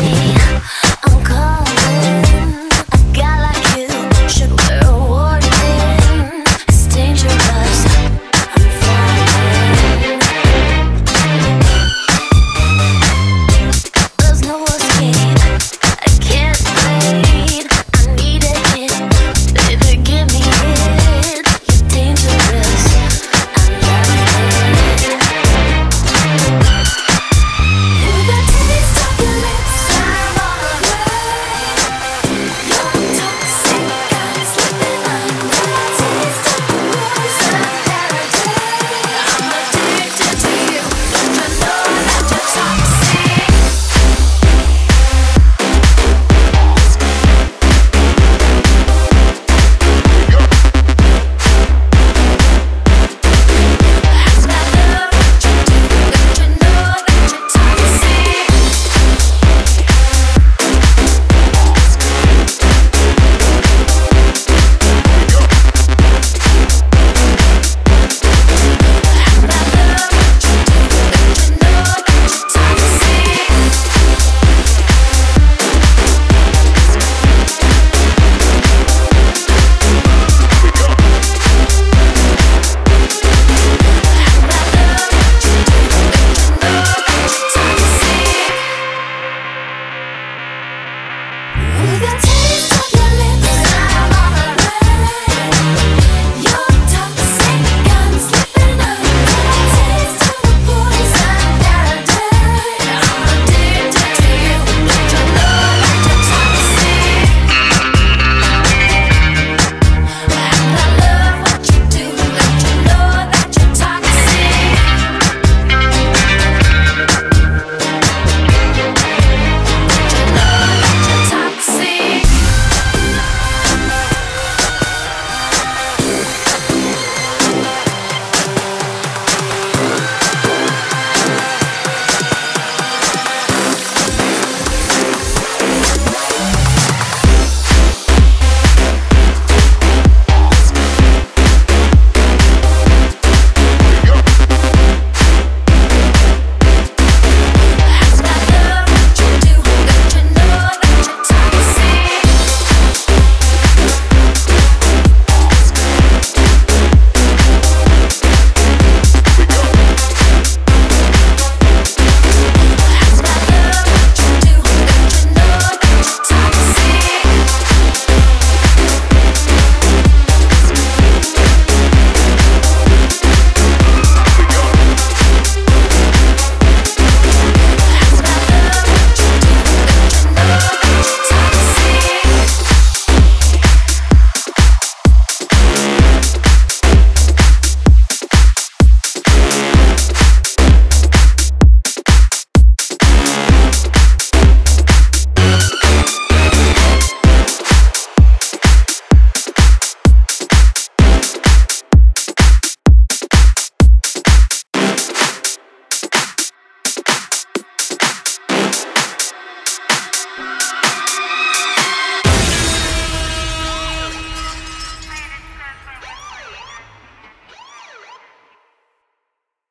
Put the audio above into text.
me. I'm calling.